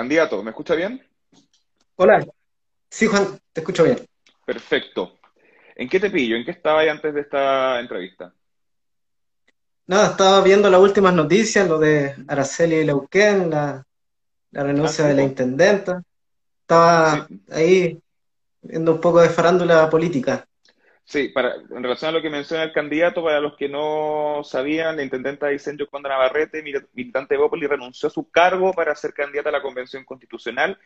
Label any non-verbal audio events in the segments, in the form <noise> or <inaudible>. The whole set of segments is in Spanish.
Candidato, ¿me escucha bien? Hola. Sí, Juan, te escucho bien. Perfecto. ¿En qué te pillo? ¿En qué estaba antes de esta entrevista? Nada, estaba viendo las últimas noticias, lo de Araceli Leuquén, la, la renuncia Ah, sí, de la intendenta. Estaba Sí, ahí viendo un poco de farándula política. Sí, para, en relación a lo que menciona el candidato, para los que no sabían, la intendenta Aysén Yoconda Navarrete, mil- militante de Bópoli, renunció a su cargo para ser candidata a la Convención Constitucional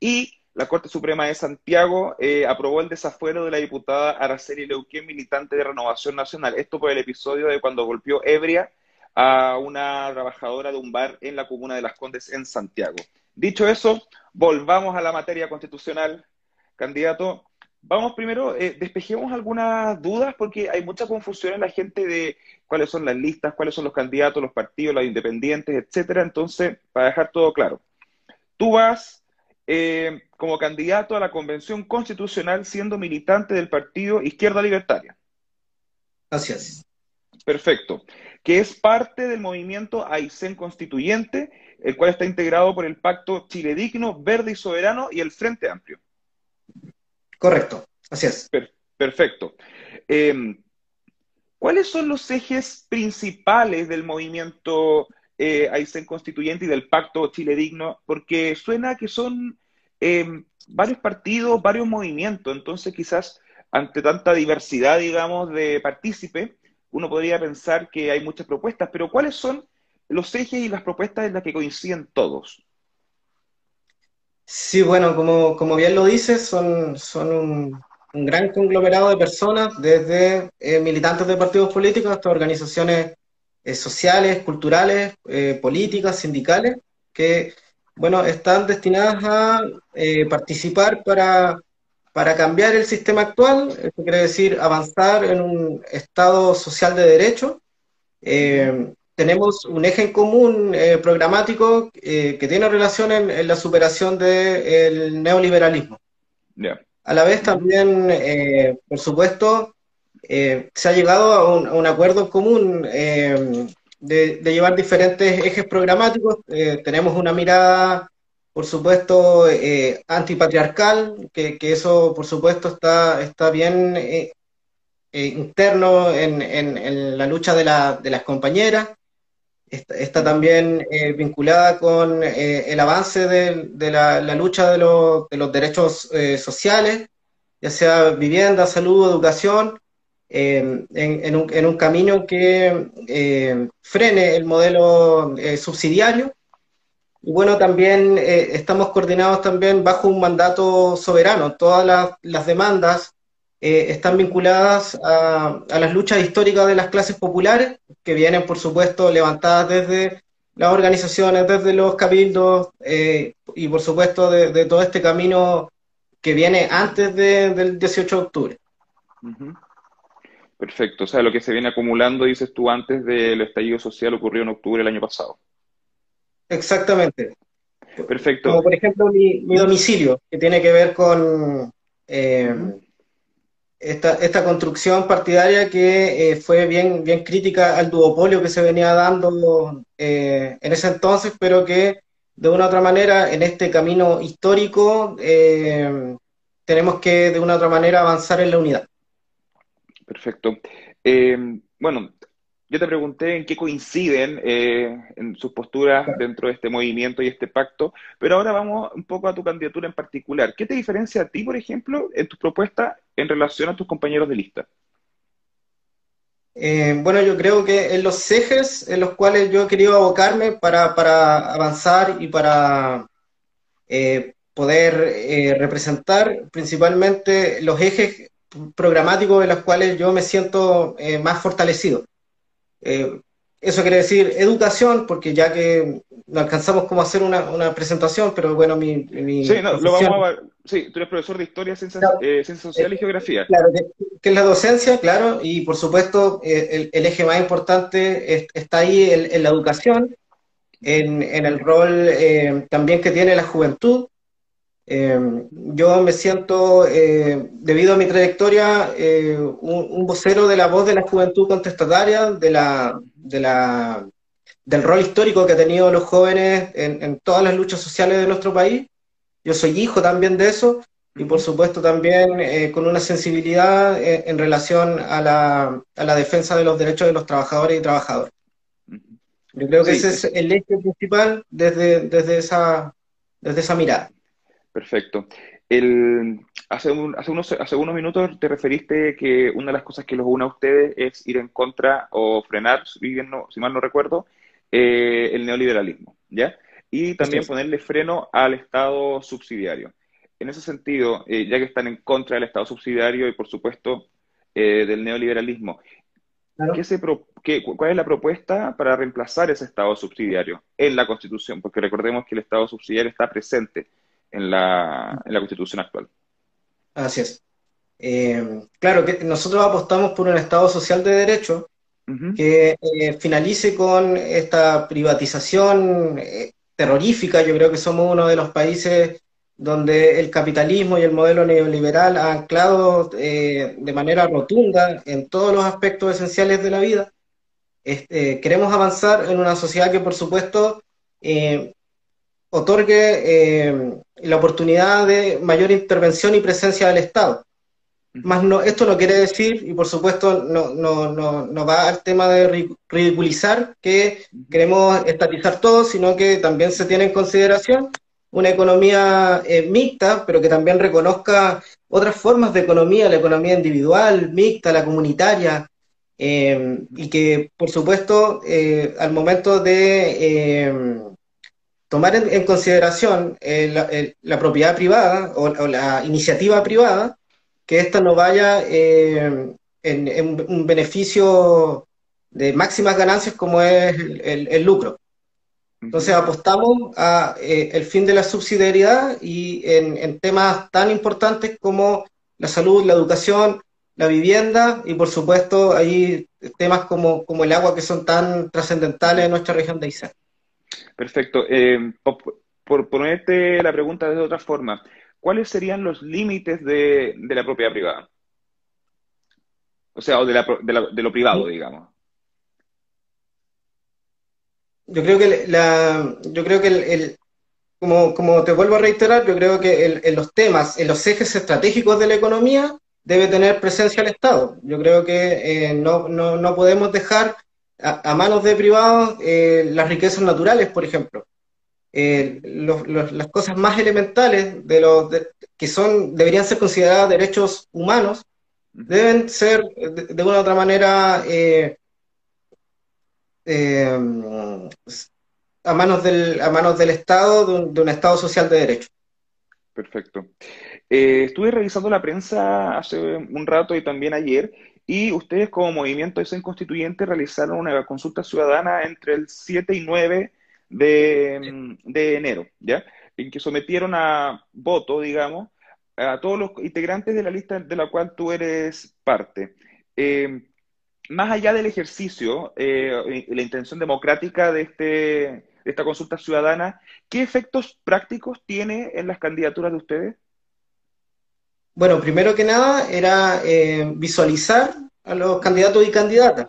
y la Corte Suprema de Santiago eh, aprobó el desafuero de la diputada Araceli Leuquén, militante de Renovación Nacional. Esto por el episodio de cuando golpeó ebria a una trabajadora de un bar en la comuna de Las Condes en Santiago. Dicho eso, volvamos a la materia constitucional, candidato. Vamos primero, eh, despejemos algunas dudas porque hay mucha confusión en la gente de cuáles son las listas, cuáles son los candidatos, los partidos, los independientes, etcétera. Entonces, para dejar todo claro, tú vas eh, como candidato a la Convención Constitucional siendo militante del partido Izquierda Libertaria. Así es. Perfecto. Que es parte del movimiento Aysén Constituyente, el cual está integrado por el Pacto Chile Digno, Verde y Soberano y el Frente Amplio. Correcto. Así es. Per- perfecto. Eh, ¿cuáles son los ejes principales del movimiento eh, Aysén Constituyente y del Pacto Chile Digno? Porque suena que son eh, varios partidos, varios movimientos, entonces quizás ante tanta diversidad, digamos, de partícipes, uno podría pensar que hay muchas propuestas, pero ¿cuáles son los ejes y las propuestas en las que coinciden todos? Sí, bueno, como, como bien lo dices, son, son un, gran conglomerado de personas, desde eh, militantes de partidos políticos hasta organizaciones eh, sociales, culturales, eh, políticas, sindicales, que, bueno, están destinadas a participar para, para cambiar el sistema actual, esto quiere decir avanzar en un Estado social de derecho. Tenemos un eje en común eh, programático eh, que tiene relación en, en la superación del neoliberalismo. Ya. A la vez también, eh, por supuesto, eh, se ha llegado a un, a un acuerdo en común eh, de, de llevar diferentes ejes programáticos. Eh, tenemos una mirada, por supuesto, eh, antipatriarcal, que, que eso, por supuesto, está, está bien eh, eh, interno en, en- en la lucha de, la- de las compañeras. Está, también eh, vinculada con eh, el avance de, la, lucha de, los- de los derechos eh, sociales, ya sea vivienda, salud, educación, en, un, en un camino que frene el modelo subsidiario. Y bueno, también estamos coordinados también bajo un mandato soberano. Todas las demandas eh, están vinculadas a, a las luchas históricas de las clases populares, que vienen, por supuesto, levantadas desde las organizaciones, desde los cabildos eh, y, por supuesto, de, de todo este camino que viene antes de- del 18 de octubre. Perfecto. O sea, lo que se viene acumulando, dices tú, antes del estallido social ocurrió en octubre del año pasado. Exactamente. Perfecto. Como por ejemplo mi, mi domicilio, que tiene que ver con eh. Esta, esta construcción partidaria que eh, fue bien, bien crítica al duopolio que se venía dando eh, en ese entonces, pero que de una u otra manera en este camino histórico eh, tenemos que de una otra manera avanzar en la unidad. Perfecto. Bueno, yo te pregunté en qué coinciden eh, en sus posturas dentro de este movimiento y este pacto, pero ahora vamos un poco a tu candidatura en particular. ¿Qué te diferencia a ti, por ejemplo, en tus propuestas en relación a tus compañeros de lista? Eh, bueno, yo creo que en los ejes en los cuales yo he querido abocarme para, para avanzar y para eh, poder eh, representar principalmente los ejes programáticos en los cuales yo me siento eh, más fortalecido. Eh, eso quiere decir educación, porque ya que no alcanzamos como hacer una, una presentación, pero bueno, mi, mi Sí, no, lo vamos a. Sí, tú eres profesor de Historia, Ciencias, Claro. eh, Ciencias Sociales y Geografía. Claro, que, que es la docencia, claro, y por supuesto eh, el, el eje más importante es- está ahí en, en la educación, en, en el rol eh, también que tiene la juventud. Eh, yo me siento, eh, debido a mi trayectoria, eh, un, un vocero de la voz de la juventud contestataria, de la, de la, del rol histórico que han tenido los jóvenes en, todas las luchas sociales de nuestro país. Yo soy hijo también de eso y por supuesto también eh, con una sensibilidad eh, en relación a la, a la, defensa de los derechos de los trabajadores y trabajadoras. Yo creo que ese es el eje principal desde, desde, esa, desde esa mirada. Perfecto. El, hace, hace, unos, hace unos minutos te referiste que una de las cosas que los une a ustedes es ir en contra o frenar, si, si mal no recuerdo, eh, el neoliberalismo, ¿ya? Y también ponerle freno al Estado subsidiario. En ese sentido, eh, ya que están en contra del Estado subsidiario y, por supuesto, eh, del neoliberalismo, ¿qué se qué, ¿cuál es la propuesta para reemplazar ese Estado subsidiario en la Constitución? Porque recordemos que el Estado subsidiario está presente en la, en la Constitución actual. Así es. claro que nosotros apostamos por un Estado social de derecho que eh, finalice con esta privatización eh, terrorífica. Yo creo que somos uno de los países donde el capitalismo y el modelo neoliberal ha anclado eh, de manera rotunda en todos los aspectos esenciales de la vida. Este, queremos avanzar en una sociedad que, por supuesto, otorgue la oportunidad de mayor intervención y presencia del Estado. Más no, esto no quiere decir, y por supuesto no, no, no, no va al tema de ridiculizar que queremos estatizar todo, sino que también se tiene en consideración una economía eh, mixta, pero que también reconozca otras formas de economía, la economía individual, mixta, la comunitaria, eh, y que por supuesto eh, al momento de tomar en, consideración la, propiedad privada o la iniciativa privada, que esta no vaya eh, en, un beneficio de máximas ganancias como es el, lucro. Entonces apostamos a eh, el fin de la subsidiariedad y en, temas tan importantes como la salud, la educación, la vivienda y por supuesto hay temas como, como el agua que son tan trascendentales en nuestra región de Aysén. Perfecto. Eh, por ponerte la pregunta de otra forma, ¿cuáles serían los límites de, la propiedad privada? O sea, o de, lo privado, digamos. Yo creo que la, yo creo que el, como, como, te vuelvo a reiterar, yo creo que en los temas, en los ejes estratégicos de la economía, debe tener presencia el Estado. Yo creo que eh, no, no, podemos dejar a, manos de privados eh, las riquezas naturales, por ejemplo. Eh, las cosas más elementales de los que son deberían ser consideradas derechos humanos deben ser de, una u otra manera eh, eh, a manos del a manos del Estado de un, Estado social de derecho. Perfecto. estuve revisando la prensa hace un rato y también ayer y ustedes como movimiento de Constituyente realizaron una consulta ciudadana entre el 7 y 9 de, de enero, ¿ya? En que sometieron a voto, digamos, a todos los integrantes de la lista de la cual tú eres parte. Eh, más allá del ejercicio, eh, la intención democrática de, este, de esta consulta ciudadana, ¿qué efectos prácticos tiene en las candidaturas de ustedes? Bueno, primero que nada era eh, visualizar a los candidatos y candidatas.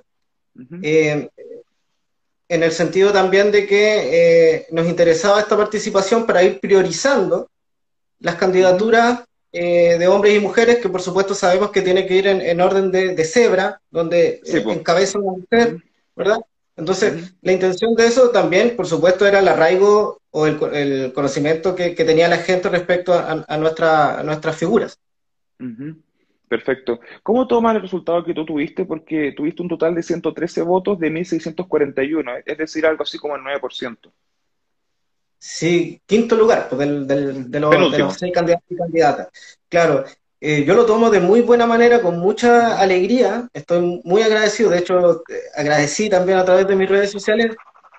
En el sentido también de que eh, nos interesaba esta participación para ir priorizando las candidaturas eh, de hombres y mujeres, que por supuesto sabemos que tiene que ir en, orden de, cebra, donde eh, encabeza una mujer, ¿verdad? Entonces, la intención de eso también, por supuesto, era el arraigo o el, conocimiento que, tenía la gente respecto a, nuestra, nuestras figuras. Perfecto. ¿Cómo tomas el resultado que tú tuviste? Porque tuviste un total de 113 votos de 1.641, es decir, algo así como el 9%. Sí, quinto lugar pues, de, los, seis candidatos y candidatas. Claro, eh, yo lo tomo de muy buena manera, con mucha alegría. Estoy muy agradecido. De hecho, eh, agradecí también a través de mis redes sociales.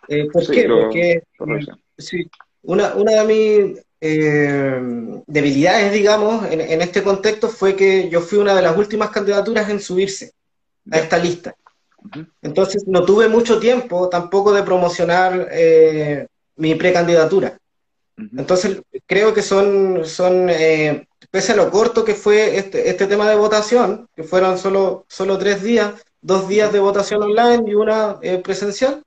Eh, ¿Por qué? Porque sí, una, una de mis eh, debilidades, digamos, en, este contexto fue que yo fui una de las últimas candidaturas en subirse a esta lista. Entonces no tuve mucho tiempo tampoco de promocionar eh, mi precandidatura. Entonces creo que son, son eh, pese a lo corto que fue este, este, tema de votación, que fueron solo, solo tres días, dos días de votación online y una presencial,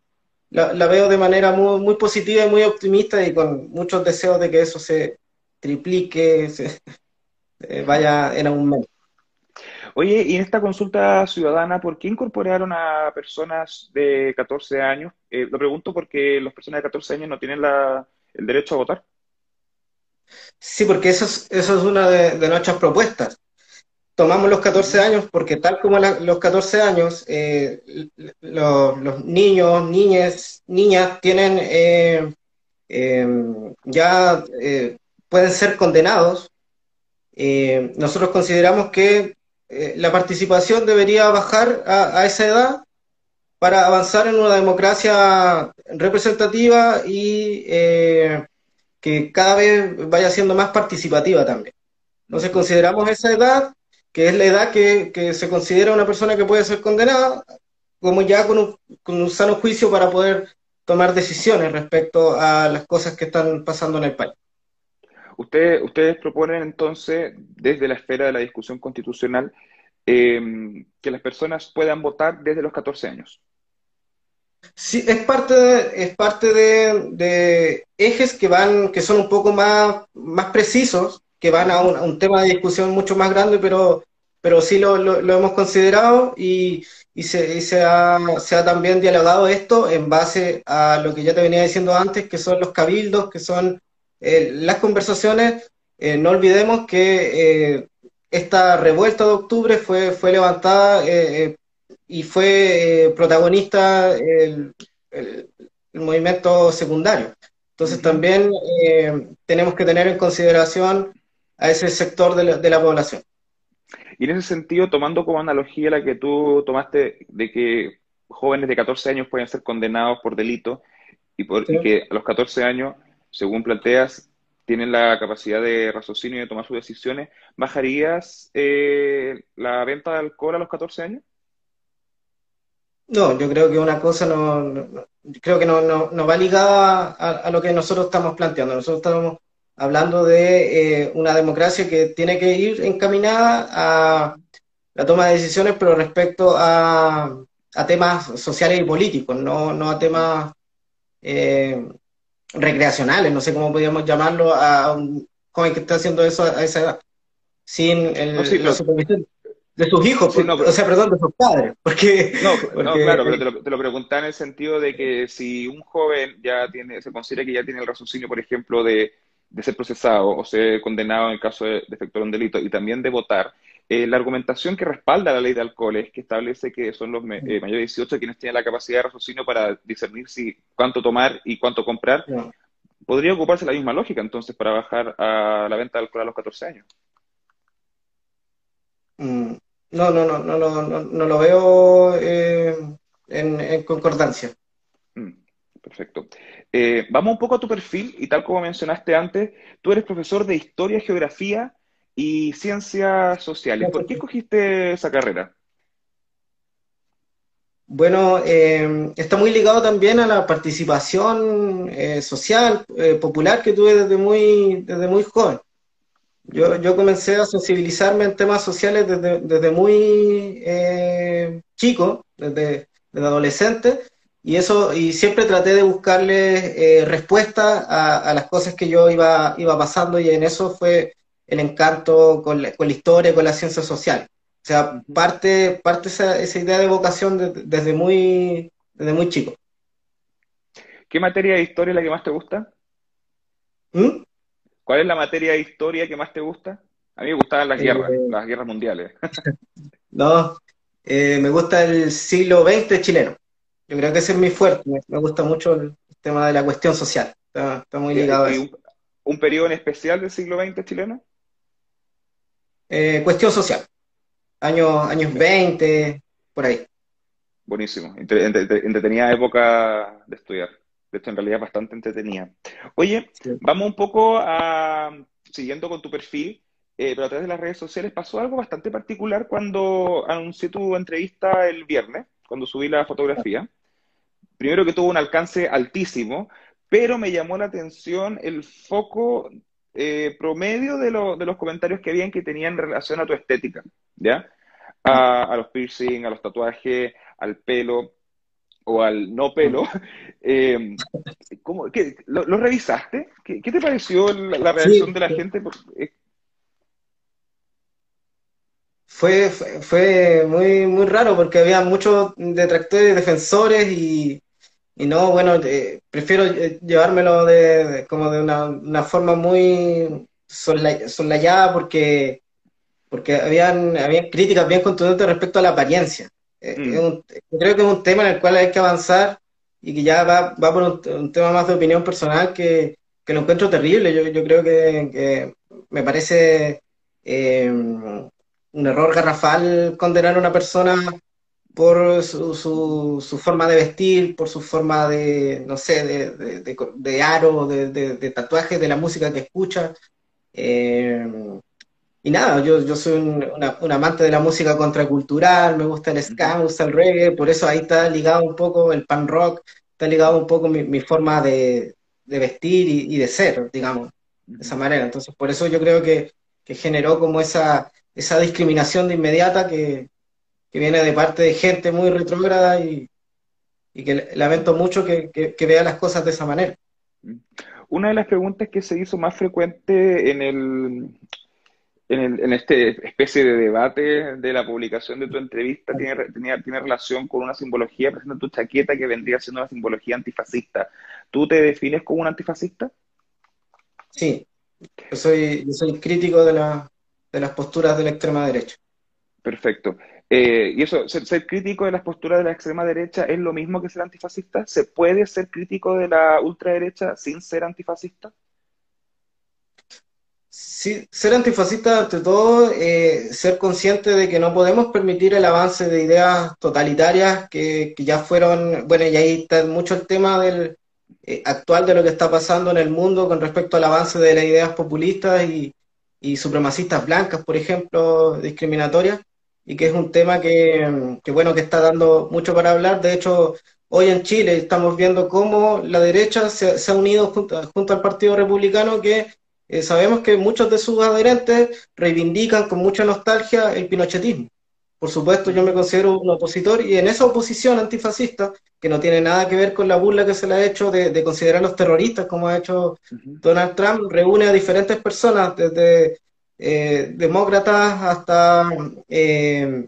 la, veo de manera muy, muy positiva y muy optimista y con muchos deseos de que eso se triplique, se eh, vaya en aumento. Oye, y en esta consulta ciudadana, ¿por qué incorporaron a personas de 14 años? Eh, lo pregunto porque las personas de 14 años no tienen el derecho a votar. Sí, porque eso es, eso es una de, nuestras propuestas. Tomamos los 14 años porque tal como los 14 años, eh, los niños, niñas, niñas tienen eh, ya pueden ser condenados. nosotros consideramos que eh, la participación debería bajar a, esa edad para avanzar en una democracia representativa y eh, que cada vez vaya siendo más participativa también. Entonces consideramos esa edad, que es la edad que, se considera una persona que puede ser condenada, como ya con un, con un sano juicio para poder tomar decisiones respecto a las cosas que están pasando en el país. ustedes proponen entonces, desde la esfera de la discusión constitucional, em, que las personas puedan votar desde los 14 años. Sí, es parte de, es parte de, ejes que van, que son un poco más, más precisos, que van a un, tema de discusión mucho más grande, pero, pero sí lo, lo, hemos considerado y, y, se, se, ha, se, ha, también dialogado esto en base a lo que ya te venía diciendo antes, que son los cabildos, que son eh, las conversaciones, eh, no olvidemos que eh, esta revuelta de octubre fue, fue levantada y fue protagonista el, el, movimiento secundario. Entonces también tenemos que tener en consideración a ese sector de la, de la población. Y en ese sentido, tomando como analogía la que tú tomaste de que jóvenes de 14 años pueden ser condenados por delito y, por, y que a los 14 años según planteas, tienen la capacidad de raciocinio y de tomar sus decisiones, ¿bajarías eh, la venta de alcohol a los 14 años? No, yo creo que una cosa no, creo que no, no, va ligada a, lo que nosotros estamos planteando. Nosotros estamos hablando de eh, una democracia que tiene que ir encaminada a la toma de decisiones, pero respecto a, a temas sociales y políticos, no, no a temas eh, recreacionales, no sé cómo podríamos llamarlo, a un joven que está haciendo eso a esa edad, sin el, la supervisión de sus hijos, o sea, perdón, de sus padres. Porque, no, <laughs> claro, pero te lo, te lo preguntaba en el sentido de que si un joven ya tiene, se considera que ya tiene el raciocinio, por ejemplo, de, de ser procesado o ser condenado en el caso de, de efectuar un delito y también de votar, eh, la argumentación que respalda la ley de alcohol es que establece que son los eh, mayores de 18 quienes tienen la capacidad de raciocinio para discernir si cuánto tomar y cuánto comprar. Podría ocuparse la misma lógica entonces para bajar a la venta de alcohol a los 14 años. Mm, no, no, no, no, no, no, lo veo eh, en, concordancia. Mm, perfecto. vamos un poco a tu perfil y tal como mencionaste antes, tú eres profesor de Historia, Geografía y Ciencias Sociales. ¿Por qué escogiste esa carrera? Bueno, eh, está muy ligado también a la participación eh, social, eh, popular que tuve desde muy, desde muy joven. Yo, yo comencé a sensibilizarme en temas sociales desde, desde muy chico, desde, desde, adolescente, y eso, y siempre traté de buscarle respuestas a, a, las cosas que yo iba, iba pasando, y en eso fue el encanto con la, con la historia, con la ciencia social. O sea, parte, parte esa, esa idea de vocación desde, muy, desde muy chico. ¿Qué materia de historia es la que más te gusta? ¿Mm? ¿Cuál es la materia de historia que más te gusta? A mí me gustaban las guerras, eh, las guerras mundiales. <laughs> no, eh, me gusta el siglo XX chileno. Yo creo que ese es mi fuerte. Me, gusta mucho el tema de la cuestión social. Está, muy ligado a eso. Un, ¿Un periodo en especial del siglo XX chileno? Eh, cuestión social. Años, años 20, por ahí. Buenísimo. entretenida época de estudiar. De hecho, en realidad bastante entretenida. Oye, vamos un poco a, siguiendo con tu perfil, eh, pero a través de las redes sociales pasó algo bastante particular cuando anuncié tu entrevista el viernes, cuando subí la fotografía. Primero que tuvo un alcance altísimo, pero me llamó la atención el foco eh, promedio de, de, los comentarios que habían que tenían relación a tu estética, ¿ya? A, los piercing, a los tatuajes, al pelo. o al no pelo. <laughs> Eh, ¿cómo, lo, revisaste? ¿Qué, te pareció la, reacción de la gente? Eh, fue, fue, muy, muy raro porque había muchos detractores, defensores y, y no, bueno, eh, prefiero llevármelo de, como de una, una forma muy soslayada porque, porque habían, habían críticas bien contundentes respecto a la apariencia. Eh, mm. creo que es un tema en el cual hay que avanzar y que ya va, va por un, tema más de opinión personal que, que lo encuentro terrible. Yo, yo creo que, me parece eh, un error garrafal condenar a una persona por su, su, forma de vestir, por su forma de, no sé, de, de, de aro, de, de, tatuajes, de la música que escucha. Eh, y nada, yo, yo soy un, amante de la música contracultural, me gusta el ska, me gusta el reggae, por eso ahí está ligado un poco el pan rock, está ligado un poco mi, mi forma de, vestir y, de ser, digamos, de esa manera. Entonces, por eso yo creo que, que generó como esa, esa discriminación de inmediata que, que viene de parte de gente muy retrógrada y, y que lamento mucho que, que, vea las cosas de esa manera. Una de las preguntas que se hizo más frecuente en el, en, esta especie de debate de la publicación de tu entrevista tiene, tiene relación con una simbología presente en tu chaqueta que vendría siendo una simbología antifascista. ¿Tú te defines como un antifascista? Sí, yo soy, yo soy crítico de, la, de las posturas de la extrema derecha. Perfecto. Eh, y eso, ser, crítico de las posturas de la extrema derecha es lo mismo que ser antifascista. ¿Se puede ser crítico de la ultraderecha sin ser antifascista? Sí, ser antifascista, ante todo, eh, ser consciente de que no podemos permitir el avance de ideas totalitarias que, ya fueron, bueno, y ahí está mucho el tema del eh, actual de lo que está pasando en el mundo con respecto al avance de las ideas populistas y, supremacistas blancas, por ejemplo, discriminatorias, y que es un tema que, bueno, que está dando mucho para hablar. De hecho, hoy en Chile estamos viendo cómo la derecha se, ha unido junto, junto al Partido Republicano que eh, sabemos que muchos de sus adherentes reivindican con mucha nostalgia el pinochetismo. Por supuesto, yo me considero un opositor y en esa oposición antifascista, que no tiene nada que ver con la burla que se le ha hecho de, de considerarlos terroristas, como ha hecho Donald Trump, reúne a diferentes personas, desde eh, demócratas hasta eh,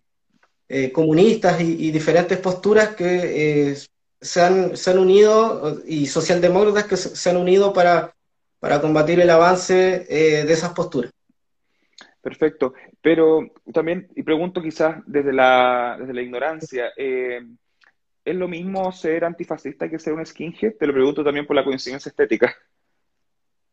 comunistas y, diferentes posturas que se han, se, han, unido, y socialdemócratas que se han unido para para combatir el avance eh, de esas posturas. Perfecto, pero también, y pregunto quizás desde la, desde la ignorancia, eh, ¿es lo mismo ser antifascista que ser un skinhead? Te lo pregunto también por la coincidencia estética.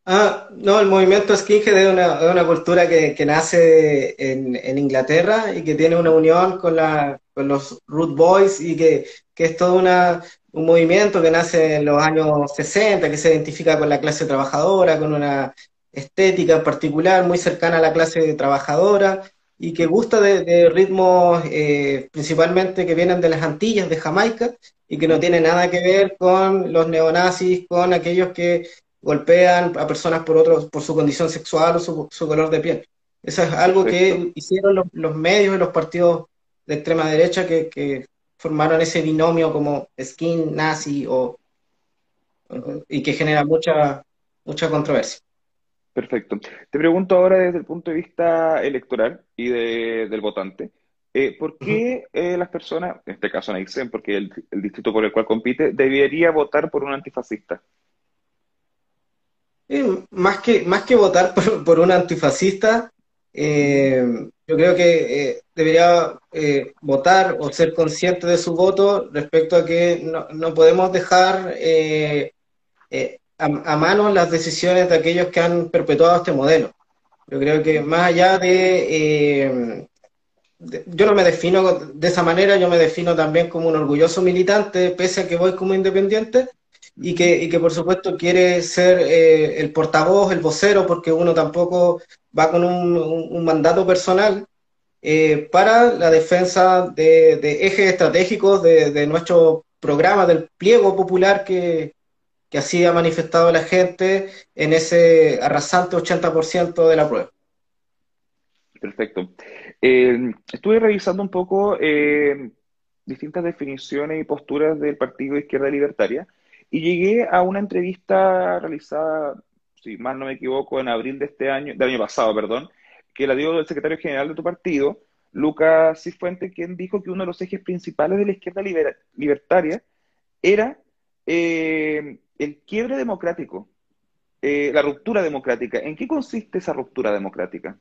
Ah, no, el movimiento skinhead es una, una cultura que, que nace en, en, Inglaterra y que tiene una unión con, la, con los Root Boys y que, que es toda una, un movimiento que nace en los años 60, que se identifica con la clase trabajadora, con una estética particular muy cercana a la clase trabajadora y que gusta de, ritmos eh, principalmente que vienen de las Antillas, de Jamaica, y que no tiene nada que ver con los neonazis, con aquellos que golpean a personas por otros, por su condición sexual o su, color de piel. Eso es algo que hicieron los, los, medios y los partidos de extrema derecha que, que formaron ese binomio como skin nazi o, y que genera mucha, mucha controversia. Perfecto. Te pregunto ahora desde el punto de vista electoral y del votante. Eh, ¿Por qué eh, las personas, en este caso dicen porque el, el distrito por el cual compite, debería votar por un antifascista? Eh, más, que, más que votar por, por un antifascista, eh, yo creo que eh, debería eh, votar o ser consciente de su voto respecto a que no, podemos dejar a, mano las decisiones de aquellos que han perpetuado este modelo. Yo creo que más allá de, Yo no me defino de esa manera, yo me defino también como un orgulloso militante, pese a que voy como independiente, y que, y que por supuesto quiere ser eh, el portavoz, el vocero, porque uno tampoco va con un, un mandato personal eh, para la defensa de, de ejes estratégicos de, de, nuestro programa, del pliego popular que, que así ha manifestado la gente en ese arrasante 80% de la prueba. Perfecto. Eh, estuve revisando un poco distintas definiciones y posturas del Partido Izquierda Libertaria y llegué a una entrevista realizada, si mal no me equivoco, en abril de este año, del año pasado, perdón, que la dio el secretario general de tu partido, Lucas Cifuente, quien dijo que uno de los ejes principales de la izquierda libertaria era eh, el quiebre democrático, eh, la ruptura democrática. ¿En qué consiste esa ruptura democrática?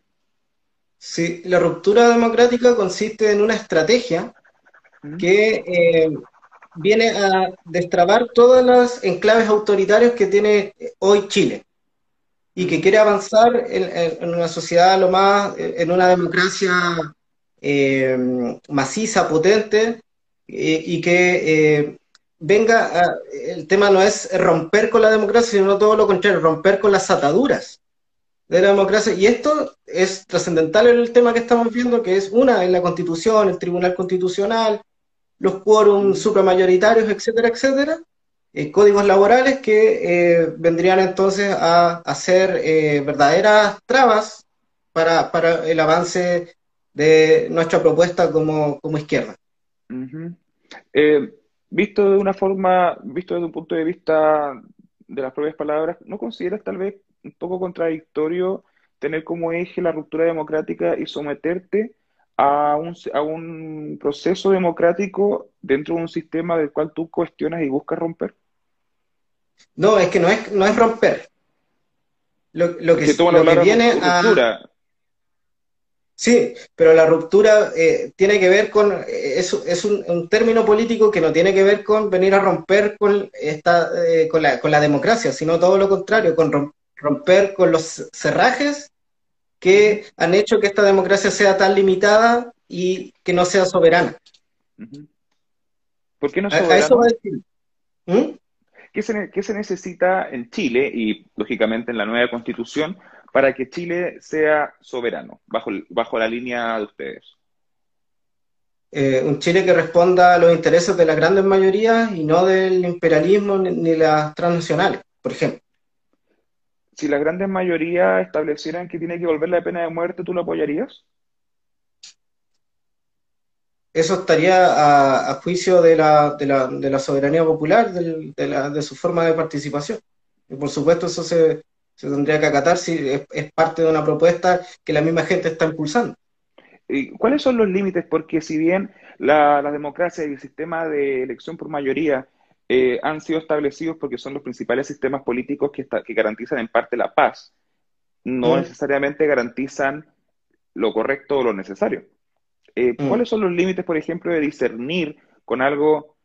Sí, la ruptura democrática consiste en una estrategia que eh, viene a destrabar todas las enclaves autoritarios que tiene hoy Chile y que quiere avanzar en, una sociedad lo más, en una democracia eh, maciza, potente, y que venga, el tema no es romper con la democracia, sino todo lo contrario, romper con las ataduras de la democracia. Y esto es trascendental en el tema que estamos viendo, que es una en la Constitución, el Tribunal Constitucional, los quórums supramayoritarios, etcétera, etcétera, eh, códigos laborales que eh, vendrían entonces a, hacer eh, verdaderas trabas para, para, el avance de nuestra propuesta como, como izquierda. Visto de una forma, visto desde un punto de vista de las propias palabras, ¿no consideras tal vez un poco contradictorio tener como eje la ruptura democrática y someterte a un, a un proceso democrático dentro de un sistema del cual tú cuestionas y buscas romper? No, es que no es, no es romper. Lo, lo que, lo que viene a... Sí, pero la ruptura eh, tiene que ver con, eh, es, es un, término político que no tiene que ver con venir a romper con, esta, eh, con, la, con la democracia, sino todo lo contrario, con romper con los cerrajes que han hecho que esta democracia sea tan limitada y que no sea soberana. ¿Por qué no soberana? A, eso va a decir. ¿Mm? ¿Qué, se, ¿Qué se necesita en Chile y, lógicamente, en la nueva constitución para que Chile sea soberano, bajo, bajo la línea de ustedes? Eh, un Chile que responda a los intereses de las grandes mayorías y no del imperialismo ni, las transnacionales, por ejemplo. Si las grandes mayorías establecieran que tiene que volver la pena de muerte, ¿tú lo apoyarías? Eso estaría a, juicio de la, de, la, de la, soberanía popular, de, de su forma de participación. Y por supuesto eso se, se tendría que acatar si es, parte de una propuesta que la misma gente está impulsando. ¿Cuáles son los límites? Porque si bien la, democracia y el sistema de elección por mayoría eh, han sido establecidos porque son los principales sistemas políticos que, que garantizan en parte la paz, no mm. necesariamente garantizan lo correcto o lo necesario. Eh, mm. ¿Cuáles son los límites, por ejemplo, de discernir con algo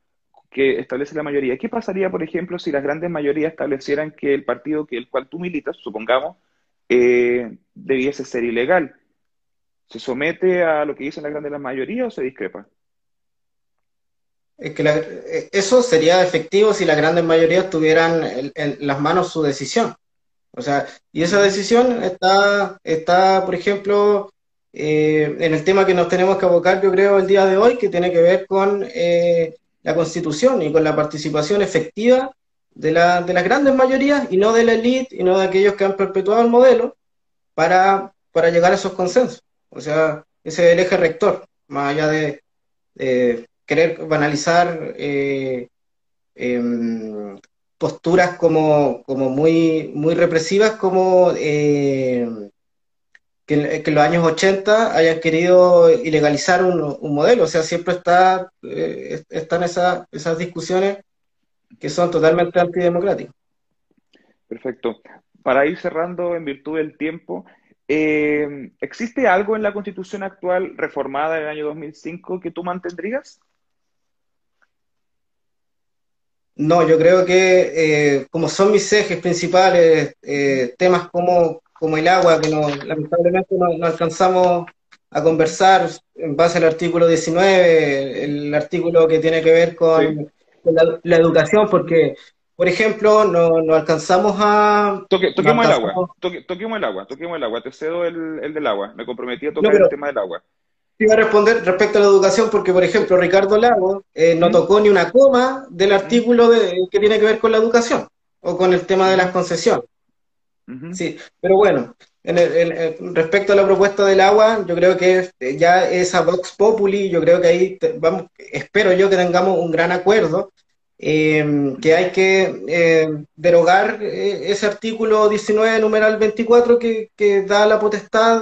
que establece la mayoría. ¿Qué pasaría, por ejemplo, si las grandes mayorías establecieran que el partido que el cual tú militas, supongamos, eh, debiese ser ilegal? ¿Se somete a lo que dicen las grandes mayorías o se discrepa? Es que eh, eso sería efectivo si las grandes mayorías tuvieran en, las manos su decisión. O sea, y esa decisión está, está por ejemplo, eh, en el tema que nos tenemos que abocar, yo creo, el día de hoy, que tiene que ver con la Constitución y con la participación efectiva de, la, de las grandes mayorías y no de la élite y no de aquellos que han perpetuado el modelo para, para llegar a esos consensos. O sea, ese es el eje rector, más allá de, querer banalizar eh, em, posturas como, como muy, muy represivas como eh, que, en los años 80 hayan querido ilegalizar un, modelo. O sea, siempre está, eh, están esas discusiones que son totalmente antidemocráticas. Perfecto. Para ir cerrando en virtud del tiempo, eh, ¿existe algo en la constitución actual reformada en el año 2005 que tú mantendrías? No, yo creo que eh, como son mis ejes principales, temas como como el agua, que no, lamentablemente no, alcanzamos a conversar en base al artículo 19, el artículo que tiene que ver con, la, educación, porque, por ejemplo, no, no alcanzamos a... toquemos el agua, toquemos el agua, toquemos el agua, te cedo el, el del agua, me comprometí a tocar el tema del agua. Iba a responder respecto a la educación porque, por ejemplo, Ricardo Lago eh, no tocó ni una coma del artículo que tiene que ver con la educación o con el tema de las concesiones. Sí, pero bueno, en respecto a la propuesta del agua, yo creo que ya esa Vox Populi, yo creo que ahí vamos, espero yo que tengamos un gran acuerdo, eh, que hay que eh, derogar eh, ese artículo 19, numeral 24, que, que, da la potestad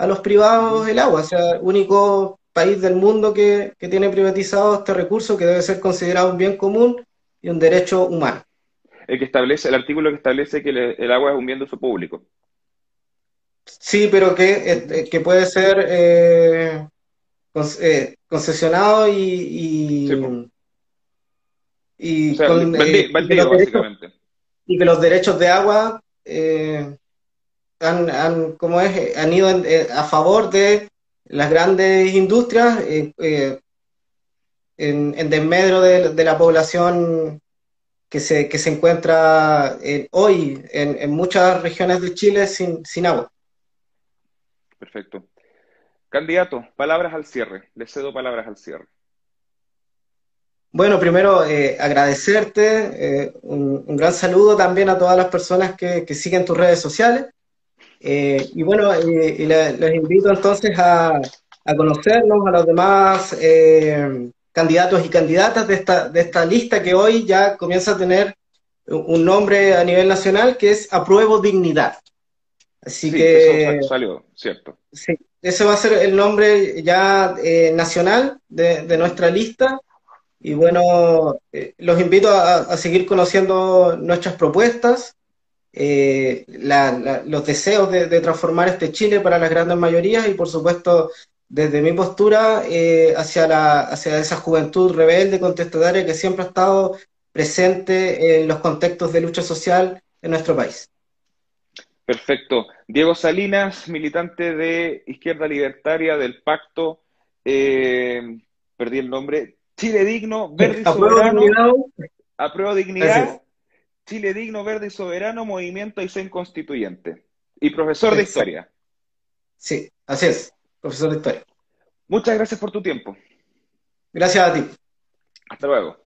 a los privados del agua, o sea, único país del mundo que, que tiene privatizado este recurso que debe ser considerado un bien común y un derecho humano. El que establece, el artículo que establece que el agua es un bien de uso público. Sí, pero que, eh, que puede ser eh, eh, concesionado y, y, con, básicamente. y que los derechos de agua han, han, como es, han ido a favor de las grandes industrias en, en desmedro de, la población que se, que se encuentra hoy en, en, muchas regiones de Chile sin, sin agua. Perfecto. Candidato, palabras al cierre. Le cedo palabras al cierre. Bueno, primero eh, agradecerte, eh, un, gran saludo también a todas las personas que, siguen tus redes sociales. Eh, y bueno, les invito entonces a, conocernos a los demás candidatos y candidatas de esta, de esta lista que hoy ya comienza a tener un nombre a nivel nacional que es Apruebo Dignidad. Así que. Eso salió, cierto. Sí, ese va a ser el nombre ya eh, nacional de, nuestra lista. Y bueno, eh, los invito a, seguir conociendo nuestras propuestas, eh, los deseos de, transformar este Chile para las grandes mayorías y por supuesto desde mi postura hacia, la, hacia esa juventud rebelde, contestataria que siempre ha estado presente en los contextos de lucha social en nuestro país. Perfecto. Diego Salinas, militante de Izquierda Libertaria del Pacto, eh, perdí el nombre, Chile Digno, Verde y Soberano, Apruebo Dignidad, Chile Digno, Verde y Soberano, Movimiento Aysén Constituyente. Y profesor de Historia. Sí, así es, profesor de Historia. Muchas gracias por tu tiempo. Gracias a ti. Hasta luego.